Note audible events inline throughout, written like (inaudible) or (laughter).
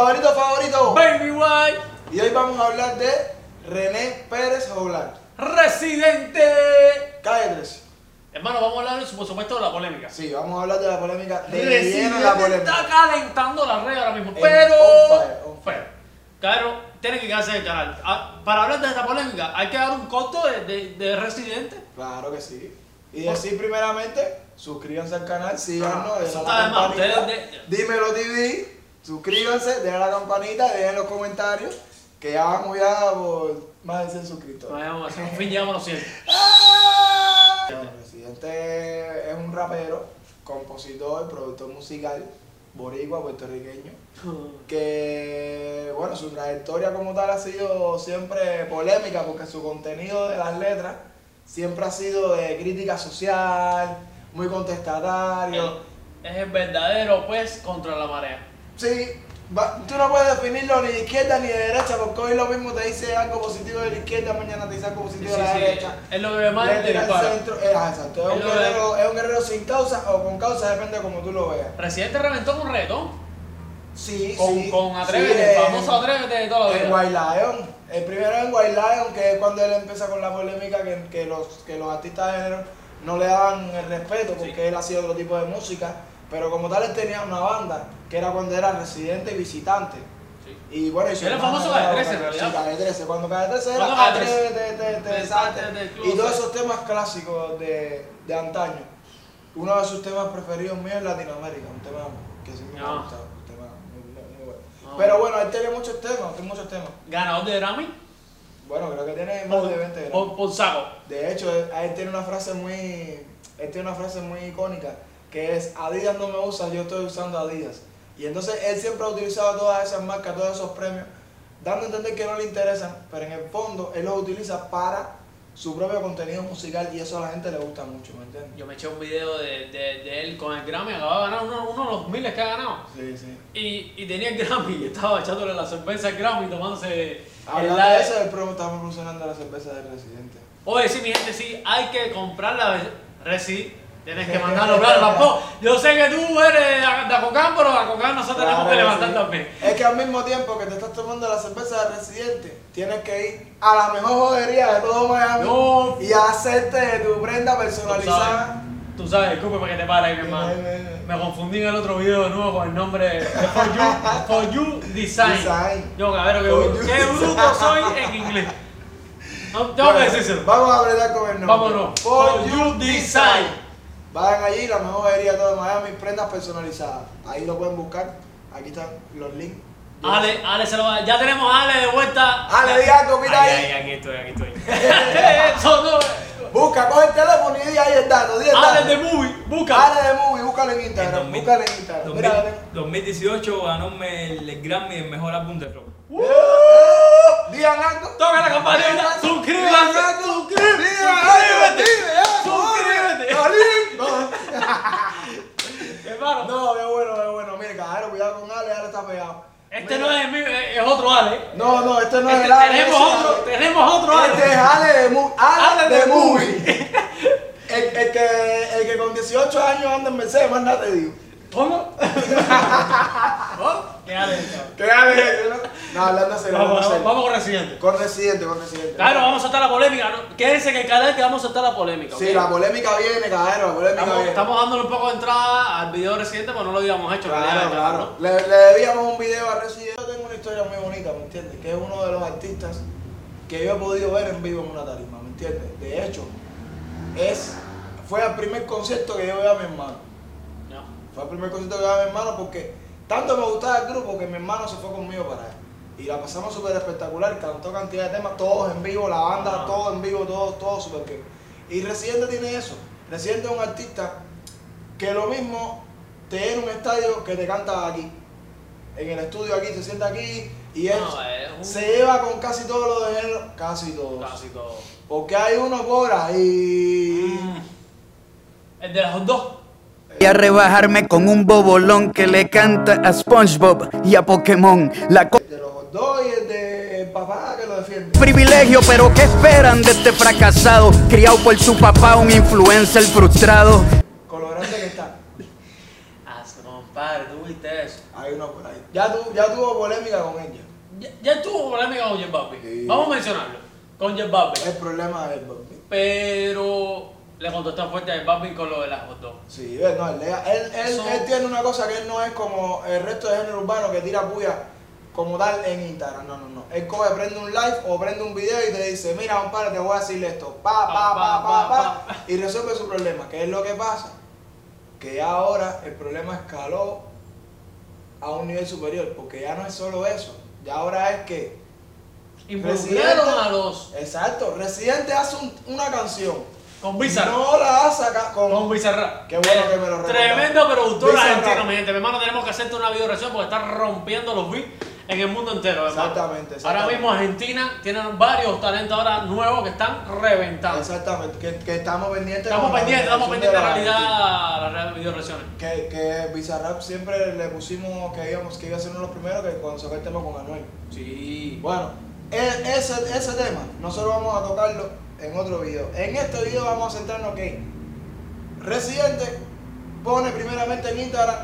favorito favorito. Baby White, Y hoy vamos a hablar de René Pérez Joglar. Residente. Calle 13. Hermano, vamos a hablar, por supuesto, de la polémica. Sí, vamos a hablar de la polémica. De Residente la polémica. está calentando la red ahora mismo, pero... on fire, on Pero, claro, tiene que quedarse el canal. Ah, Para hablar de esta polémica, hay que dar un corto de, de, de Residente. Claro que sí. Y decir primeramente, suscríbanse al canal, síganos, Ah, la de más. campanita. De- Dímelo TV, suscríbanse, denle a la campanita, dejen los comentarios, que ya vamos ya por más de 100 suscriptores. Vamos, al fin llegamos a los 100. (laughs) ¡Ah! El presidente es un rapero, compositor, productor musical, boricua, puertorriqueño, (laughs) que, bueno, su trayectoria como tal ha sido siempre polémica porque su contenido de las letras siempre ha sido de crítica social, muy contestatario. Es el verdadero, pues, contra la marea. Sí, va- tú no puedes definirlo ni de izquierda ni de derecha porque hoy lo mismo te dice algo positivo de la izquierda, mañana te dice algo positivo sí, de la sí. derecha. Es lo que tira al dispara. centro, eh, ah, exacto. Es Es un, guerrero, es un guerrero sin causa o con causa, depende de cómo tú lo veas. Residente reventó con reggaetón. Sí, Con, sí. con Atrévete, el en- famoso Atrévete de toda la En vida. White Lion. El primero en White Lion, que es cuando él empieza con la polémica que, que los, que los artistas de género no le daban el respeto porque él hacía otro tipo de música. Pero como tal, él tenía una banda, que era cuando era residente y visitante. Sí. Y bueno, Era famoso Calle 13, en realidad. Sí, Calle 13. Cuando Calle 13 ¿Cuándo era Calle 13? Atrévete, te, te, Te salte, salte del Y todos esos temas clásicos de, de antaño. Uno de sus temas preferidos míos es Latinoamérica, un tema que sí me ha Ah. gustado. Un tema muy, muy bueno. Ah. Pero bueno, él tiene muchos temas, tiene muchos temas. Ganador de Grammy. Bueno, creo que tiene más de 20 Por, gramos. por, por saco. De hecho, él, él tiene una frase muy, él tiene una frase muy icónica que es Adidas no me usa, yo estoy usando Adidas. Y entonces él siempre ha utilizado todas esas marcas, todos esos premios, dando a entender que no le interesan, pero en el fondo él los utiliza para su propio contenido musical y eso a la gente le gusta mucho, ¿me entiendes? Yo me eché un video de, de, de él con el Grammy, acababa de ganar uno, uno de los miles que ha ganado. Sí, sí. Y, y tenía el Grammy y estaba echándole la cerveza al Grammy tomándose Hablando de eso, el promo está promocionando la cerveza del residente. Oye, sí, mi gente, sí, hay que comprar la Resi. Tienes que mandarlo claro tampoco. Yo sé que tú eres de Acocán, pero Acocán nosotros tenemos que levantar sí. también. Es que al mismo tiempo que te estás tomando la cerveza de residente, tienes que ir a la mejor jodería de todo Miami No. y hacerte tu prenda personalizada. tú sabes, disculpe para que te pare ahí, mi hermano. Me confundí en el otro video de nuevo con el nombre de For You, For You Design. Design. Yo, que, You qué Design. bruto soy en inglés. (laughs) No, tengo que Bueno, decírselo. Vamos a hablar con el nombre. Vámonos. For For You You Design. Design. Vayan allí, la mejor jodería de todo Miami, prendas personalizadas. Ahí lo pueden buscar. Aquí están los links. Ale, Ale se lo va. Ya tenemos a Ale de vuelta. Ale, di algo, mira ahí. ay, aquí estoy, aquí estoy. (laughs) Eso no. Busca, coge el teléfono y di ahí el dato. Di el Ale dato. de movie, busca. Ale de Movie, búscalo en En Instagram. 2000 Búscalo en Instagram. 2000 Mira, Ale. 2018 ganóme el Grammy del mejor álbum de rock. Digan algo. Toca la campanita. Suscríbanse. Suscríbete. Suscríbete. Hermano. No, es bueno, es bueno. Mire, caballero, cuidado con Ale, Ale está pegado. Este Mira. no es mío, es otro Ale. No, no, este no es Este- el Ale. tenemos otro, Ale. tenemos otro Ale. Este es Ale de, mu Ale Ale de de Movie. (laughs) El, el que, el que con 18 años anda en Mercedes, más nada te digo. ¿Cómo? (laughs) ¿Oh? ¿Qué Ale? ¿Qué Ale no? Hablando serio, Vamos, vamos, con Residente. Con Residente, con Residente. Claro, vamos a soltar la polémica. Quédense en el canal que vamos a soltar la polémica. Sí, la polémica viene, caballero, la polémica Estamos, viene. estamos dándole un poco de entrada al video Residente, porque no lo habíamos hecho. Claro, realidad, claro. ¿no? Le, le debíamos un video a Residente. Yo tengo una historia muy bonita, ¿me entiendes? Que es uno de los artistas que yo he podido ver en vivo en una tarima, ¿me entiendes? De hecho, es, fue el primer concierto que yo vi a mi hermano. Fue el primer concierto que vi a mi hermano porque tanto me gustaba el grupo que mi hermano se fue conmigo para allá. Y la pasamos súper espectacular, cantó cantidad de temas, todos en vivo, la banda, Ah. todo en vivo, todo, todo súper bien. Y Residente tiene eso. Residente es un artista que lo mismo te llena un estadio que te canta aquí. En el estudio aquí, se sienta aquí y él No, es un- se lleva con casi todo lo de género, casi todo. Casi todo. Porque hay uno por ahí. Mm. El de los dos. Y a rebajarme con un bobolón que le canta a SpongeBob y a Pokémon. La co- El de los dos y el de el papá que lo defiende. Privilegio, pero ¿qué esperan de este fracasado? Criado por su papá, un influencer frustrado. Con lo grande que está. Ah, compadre, tú viste eso. Ahí Hay una por ahí. Ya, tu- ya tuvo polémica con ella. Ya, ya tuvo polémica con Balvin. Sí. Vamos a mencionarlo. Con Balvin. El problema es el Balvin. Pero le contestó fuerte a Balvin con lo de las hot dogs. Sí, no, él, él, él- Eso- él tiene una cosa que él no es como el resto de género urbano que tira puya como tal en Instagram. No, no, no. Él coge, prende un live o prende un video y te dice, mira, compadre, te voy a decirle esto. Pa, pa, pa, pa, pa, y resuelve su problema. ¿Qué es lo que pasa? Que ahora el problema escaló a un nivel superior, porque ya no es solo eso. Ya ahora es que Involucraron a los. Exacto, Residente hace un- una canción. Con Bizarrap. No la ha sacado con, Con Bizarrap. Qué bueno que me lo recordaste. Tremendo productor argentino, mi gente. Mi hermano, tenemos que hacerte una video reacción porque está rompiendo los beats en el mundo entero, hermano. Exactamente, Ahora exactamente. mismo Argentina tiene varios talentos ahora nuevos que están reventando. Exactamente, que, que estamos pendientes. Estamos la pendientes, estamos pendientes de la realidad las real- video. Que, que Bizarrap siempre le pusimos que íbamos, que iba a ser uno de los primeros que cuando sacó el tema con Anuel. Sí. Bueno, e- ese, ese tema nosotros vamos a tocarlo en otro video. En este video vamos a centrarnos que Residente pone primeramente en Instagram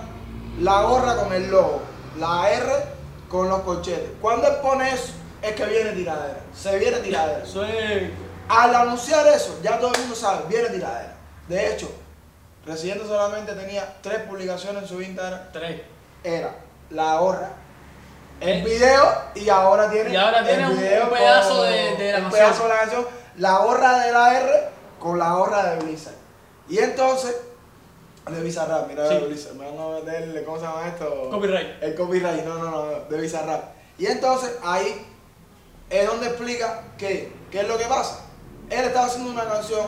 la gorra con el logo, la R con los corchetes. Cuando él pone eso, es que viene tiradera. Se viene tiradera. (laughs) Al anunciar eso, ya todo el mundo sabe, viene tiradera. De hecho, Residente solamente tenía tres publicaciones en su Instagram. Tres. Era la gorra, el video y ahora tiene, Y ahora tiene el un- video un pedazo con- de- de la un canción. pedazo de la canción, la gorra de la R con la gorra de Blizzard. Y entonces, de Bizarrap, mira Sí. me van a meterle, ¿cómo se llama esto? Copyright. El copyright, no, no, no, de Bizarrap. Y entonces ahí es donde explica que, qué es lo que pasa. Él estaba haciendo una canción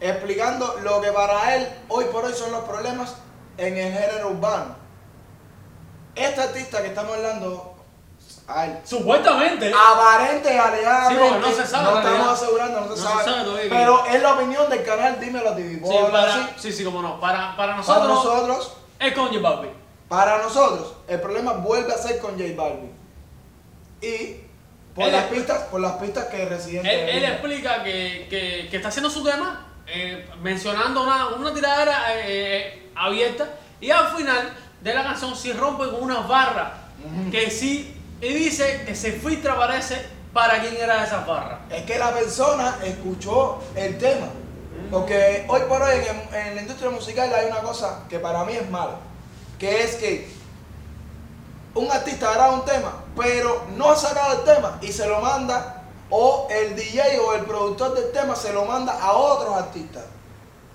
explicando lo que para él hoy por hoy son los problemas en el género urbano. Este artista que estamos hablando, a Supuestamente. aparente, alegadamente, Sí, porque no se sabe, no estamos asegurando, no se No se sabe, todavía. pero es la opinión del canal Dímelo. Sí, ¿Puedo hablar para, así? sí, sí, como no. Para, para Para nosotros, nosotros, es con J Balvin. para nosotros, el problema vuelve a ser con J Balvin. Y por Él las pistas, por las pistas que Residente Él, explica que, que, que está haciendo su tema, eh, mencionando una, una tiradera eh, abierta, y al final de la canción sí rompe con unas barras que sí, y dice que se filtra, parece, para quién era esas barras. Es que la persona escuchó el tema. Porque hoy por hoy en, la industria musical hay una cosa que para mí es mala. Que es que un artista graba un tema, pero no ha sacado el tema y se lo manda, o el DJ o el productor del tema se lo manda a otros artistas.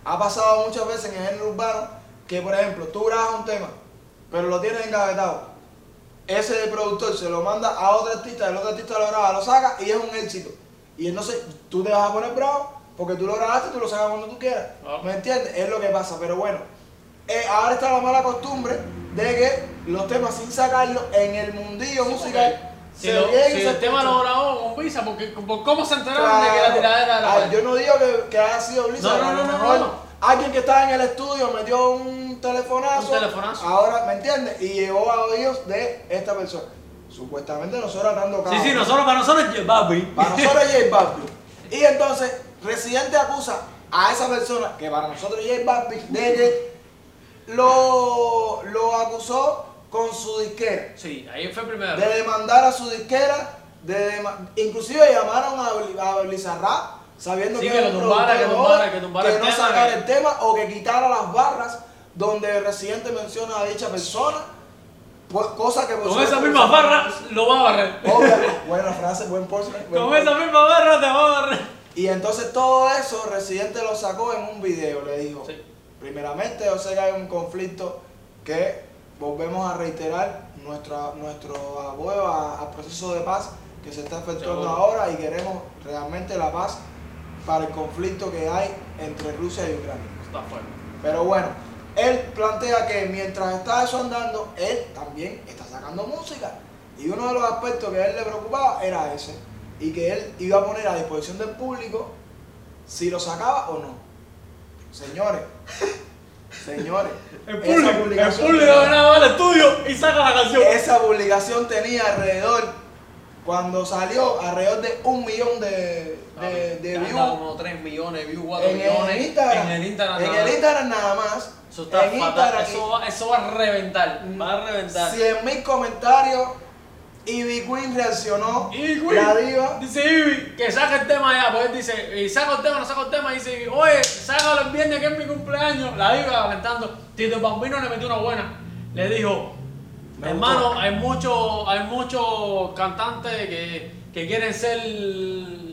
Ha pasado muchas veces en el género urbano que, por ejemplo, tú grabas un tema, pero lo tienes engavetado. Ese productor se lo manda a otro artista, el otro artista lo graba, lo saca y es un éxito. Y entonces tú te vas a poner bravo porque tú lo grabaste y tú lo sacas cuando tú quieras. Ah. ¿Me entiendes? Es lo que pasa. Pero bueno, eh, ahora está la mala costumbre de que los temas sin sacarlo en el mundillo musical Si, se lo- si se el tema lo grabó con Visa, porque por cómo se enteraron de que la tiradera era la yo no digo que, que haya sido Blizzard, No, no, no, no, no. Alguien que estaba en el estudio metió un telefonazo, Un telefonazo. ahora, ¿me entiendes? Y llegó a oídos de esta persona. Supuestamente nosotros dando Sí, sí, nosotros, para nosotros es J Balvin. Para nosotros es J (laughs) Balvin. Y entonces, Residente acusa a esa persona, que para nosotros es J Balvin, de que lo, lo acusó con su disquera. Sí, ahí fue primero. De demandar a su disquera, de inclusive llamaron a, a sabiendo Sí, que, que era lo un tumbara, productor que tumbara, joven, que tumbara que el no tema, sacara el tema o que quitara las barras donde Residente menciona a dicha persona, pues, cosa que Con esa misma barra lo va a barrer. Obvio, buena frase, buen porcentaje. Con esa misma barra te va a barrer. Y entonces todo eso Residente lo sacó en un video, le dijo. Sí. Primeramente yo sé que hay un conflicto que volvemos a reiterar nuestra, nuestro apoyo a- al proceso de paz que se está efectuando ahora y queremos realmente la paz para el conflicto que hay entre Rusia y Ucrania. Está fuerte. Pero bueno, él plantea que mientras está eso andando, él también está sacando música. Y uno de los aspectos que a él le preocupaba era ese. Y que él iba a poner a disposición del público si lo sacaba o no. Señores, (laughs) señores, El esa público, el publicación público viene al estudio y saca la canción. esa publicación tenía alrededor, cuando salió, alrededor de un millón de, de, de Ya views. como 3 millones de views, 4 En millones. el Instagram, En el Instagram. en nada el más. Instagram nada más. Eso está En fatal. Eso va, eso va a reventar. Va a reventar. 100 mil comentarios. Ivy Queen reaccionó. Y güey, la diva. dice Ivy que saca el tema ya, pues él dice, y saca el tema, no saca el tema, dice Ivy, oye, sácalo el viernes que es mi cumpleaños. La diva calentando. Tito Bambino le metió una buena. Le dijo, Me hermano, gustó. hay muchos hay muchos cantantes que, que quieren ser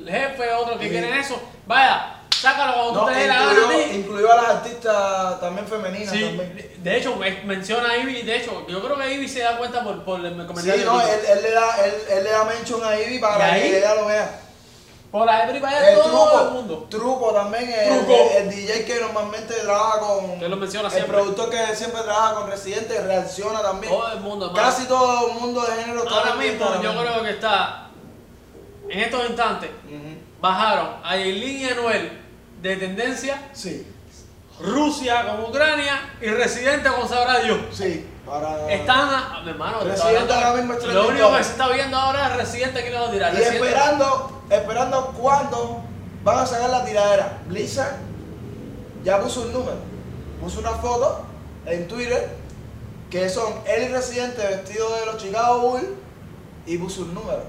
jefe, otros que Sí. quieren eso. Vaya, sácalo cuando No, tú te dé la gana incluyó, a las artistas también femeninas. Sí, también. de hecho, me- menciona a Ivy, de hecho, yo creo que Ivy se da cuenta por, por el comentario. Sí, no, él, él le da, él, él le da mention a Ivy para que ella lo vea. Por la Every vaya El todo truco, el mundo. truco también, el, Truco. el- el DJ que normalmente trabaja con. Que lo menciona el productor que siempre trabaja con Residente reacciona también. Todo el mundo. Casi todo el mundo de género está Ahora mismo yo creo que está, en estos instantes, bajaron a Yailin y Anuel de tendencia, Sí, Rusia con Ucrania y Residente con Sabrá Dios. sí. Para... Están, a- mi hermano, Residente ahora mismo lo único que se está viendo ahora es Residente que le va a tirar. Y Residente- esperando, esperando cuándo van a sacar la tiradera. Blizzard ya puso un número, puso una foto en Twitter que son él y Residente vestidos de los Chicago Bulls y puso un número.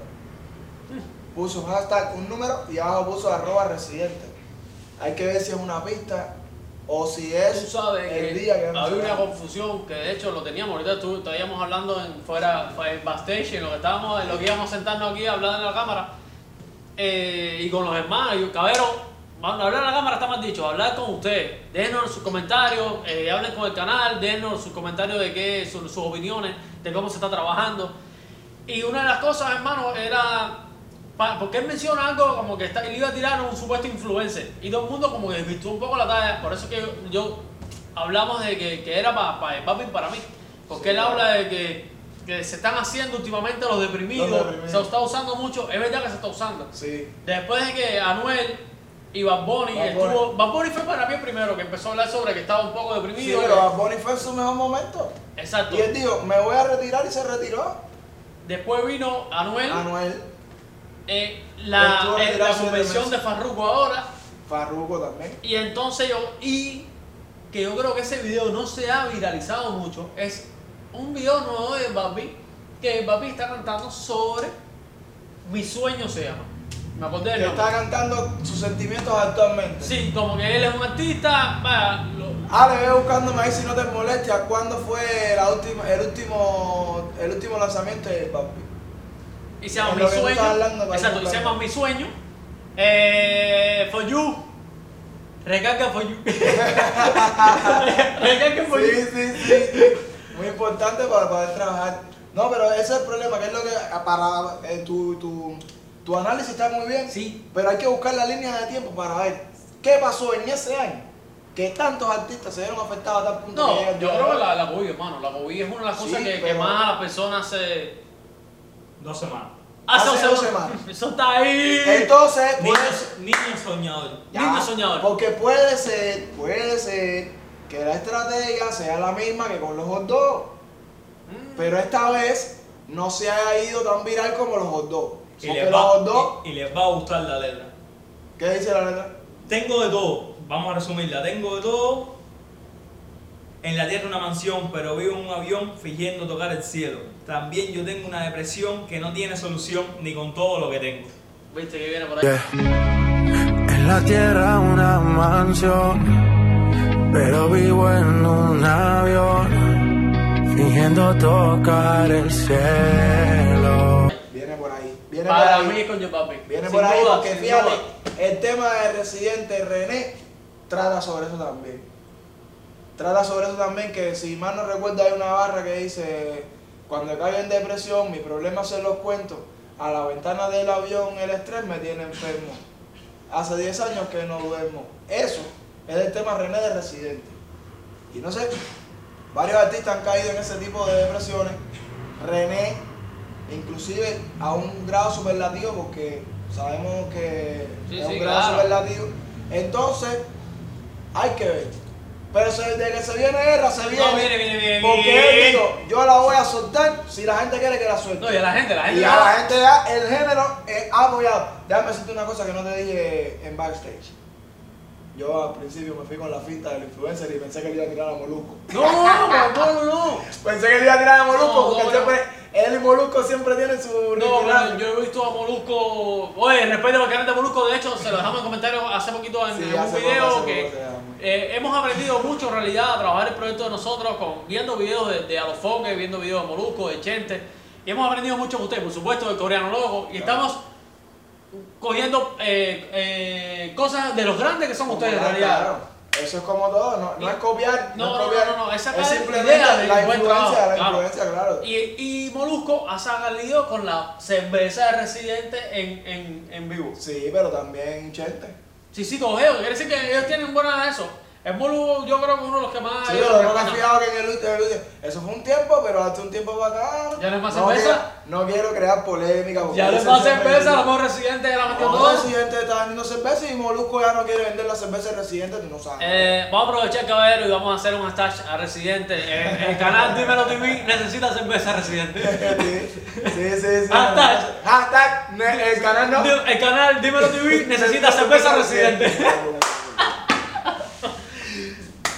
Puso un hashtag, un número y abajo puso arroba Residente. Hay que ver si es una pista o si es Tú sabes el que día que había una confusión que de hecho lo teníamos ahorita estu- estábamos hablando en fuera fue en backstage lo que estábamos en lo que íbamos a sentarnos aquí a hablar en la cámara. Eh, y con los hermanos y Cabero vamos a hablar en la cámara está más dicho hablar con ustedes déjenos sus comentarios eh, hablen con el canal déjenos sus comentarios de qué sus, sus opiniones de cómo se está trabajando. Y una de las cosas hermano era porque él menciona algo como que está, él iba a tirar un supuesto influencer y todo el mundo como que desvirtuó un poco la talla, por eso que yo, yo hablamos de que, que era para pa, papi para mí, porque él habla de que, que se están haciendo últimamente los deprimidos, Los deprimidos. se está usando mucho, es verdad que se está usando. Sí. Después de que Anuel y Bad Bunny Bad estuvo, Bad Bunny fue para mí el primero que empezó a hablar sobre que estaba un poco Sí, deprimido. pero Bad Bunny fue en su mejor momento. Exacto. Y él dijo, me voy a retirar y se retiró. Después vino Anuel, Anuel, eh, la, eh, la de convención de. Farruko ahora. Farruko también. Y entonces yo, y que yo creo que ese video no se ha viralizado mucho, es un video nuevo de Babi, que Babi está cantando sobre Mi sueño se llama. Me acordé del está cantando sus sentimientos actualmente. Sí, como que él es un artista, vaya, lo- Ah, le voy buscándome ahí si no te molesta. ¿Cuándo fue la última, el último el último lanzamiento de Papi? Y se llama Es Mi sueño. hablando, Exacto, y se buscarlo. llama Mi sueño. Eh, for you. Recarga for you. (laughs) Recarga for Sí, you. sí, sí, sí. Muy importante para poder trabajar. No, pero ese es el problema, que es lo que para eh, tu, tu, tu análisis está muy bien. Sí. Pero hay que buscar la línea de tiempo para ver qué pasó en ese año. Que tantos artistas se vieron afectados a tal punto No, que yo creo que la, la COVID, hermano. La COVID es una de las cosas que, que pero- más a las personas se. Dos semanas. Hace dos semanas. Eso está ahí. Entonces, pues, Niño, niño soñador. Ya, Niño soñador. Porque puede ser, puede ser que la estrategia sea la misma que con los hot dogs. Mm. Pero esta vez no se haya ido tan viral como los hot dogs. Y les, los va, hot dogs, y, y les va a gustar la letra. ¿qué dice la letra? Tengo de todo, vamos a resumirla. Tengo de todo. En la tierra una mansión, pero vivo en un avión fingiendo tocar el cielo. También yo tengo una depresión que no tiene solución ni con todo lo que tengo. Viste que viene por ahí. Yeah. En la tierra una mansión, pero vivo en un avión, fingiendo tocar el cielo. Viene por ahí. Viene Para por mí ahí. con Yo Papi. Viene Sin por ahí duda, porque sin fíjate, duda. el tema de Residente René trata sobre eso también. Trata sobre eso también que si mal no recuerdo hay una barra que dice cuando caigo en depresión, mi problema se los cuento, a la ventana del avión el estrés me tiene enfermo. Hace 10 años que no duermo. Eso es el tema René de Residente. Y no sé, varios artistas han caído en ese tipo de depresiones. René, inclusive a un grado superlativo, porque sabemos que Sí, es sí, un grado claro. superlativo. Entonces, hay que ver. Pero se- de que se viene guerra, se viene. No, viene, viene, viene. Porque él dijo, yo la voy a soltar si la gente quiere que la suelte. No, y a la gente, la gente. Y a la gente ya, el género ha apoyado. Déjame decirte una cosa que no te dije en backstage. Yo al principio me fui con la finta del influencer y pensé que le iba a tirar a Molusco. No, no, no, no. (laughs) Pensé que le iba a tirar a Molusco No, porque no, siempre, él y Molusco siempre tienen su No, pero yo he visto a Molusco. Oye, respeto al canal de Molusco, de hecho, se lo dejamos en comentarios hace poquito en, Sí, un video poco, que poco. Eh, hemos aprendido mucho en realidad a trabajar el proyecto de nosotros, con, viendo videos de, de Alofoque, viendo videos de Molusco, de Chente. Y hemos aprendido mucho con ustedes, por supuesto, del coreano loco. Y estamos cogiendo eh, eh, cosas de los grandes que son Como ustedes en realidad. claro. Eso es como todo, no, no es copiar, No, es copiar. no, no, no, es es idea simplemente del la influencia, la claro. influencia, claro. Y, y Molusco ha salido con la cerveza de Residente en, en, en vivo. Sí, pero también Chente. Sí, sí, cogeo. Quiere decir que ellos tienen buena eso. El Molu, yo creo que uno de los que más. Sí, no me he respetan. fijado que en el último, el Eso fue un tiempo, pero hace un tiempo para acá. ¿Ya no es más no cerveza? quiero- No quiero crear polémica. porque Ya va a siempre cerveza, a lo mejor Residente ya la metió No, todo. Residente está vendiendo cerveza y Molusco ya no quiere vender la cerveza de Residente, tú no sabes. Eh, vamos a aprovechar, caballero, y vamos a hacer un hashtag a Residente. Eh, el canal (laughs) Dímelo TV necesita cerveza Residente. sí, sí, sí. sí. Hashtag. Hashtag, el canal no. El canal Dímelo TV necesita cerveza Residente.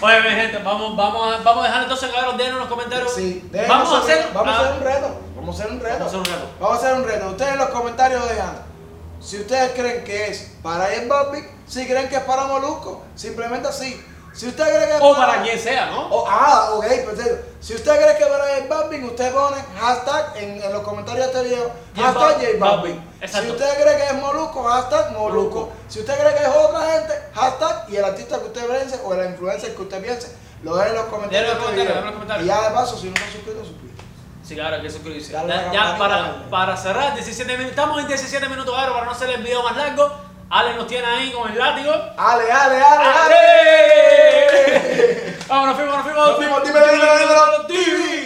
Oye, mi gente, vamos, vamos, a, vamos a dejar entonces, caballero, denos en los comentarios. Sí, vamos a hacer. Vamos a hacer un reto. Vamos a hacer un reto. Vamos a hacer un reto. Vamos a hacer un reto. Ustedes en los comentarios dejan si ustedes creen que es para J Balvin, si creen que es para Molusco, simplemente así. Si usted cree que O para quien sea, ¿no? O- ah, ok, perfecto. Si usted cree que J Balvin, usted pone hashtag en, en los comentarios de este video, hashtag J Balvin. Si usted cree que es Molusco, hashtag Molusco. Molusco. Si usted cree que es otra gente, hashtag y el artista que usted piense o la influencer que usted piense, lo dejen en los comentarios. Los este comentarios, video. los comentarios. Y ya de paso, si no están suscritos, suscríbete. Sí, claro, que suscribirse. Ya, ya para, para cerrar, 17 minutos, estamos en 17 minutos, claro, para no hacer el video más largo. Ale nos tiene ahí con el látigo. Ale, ale, ale, ale. ¡Ale! Vámonos, fuimos, nos fuimos. Nos fuimos, dímelo, dímelo, dímelo, TV.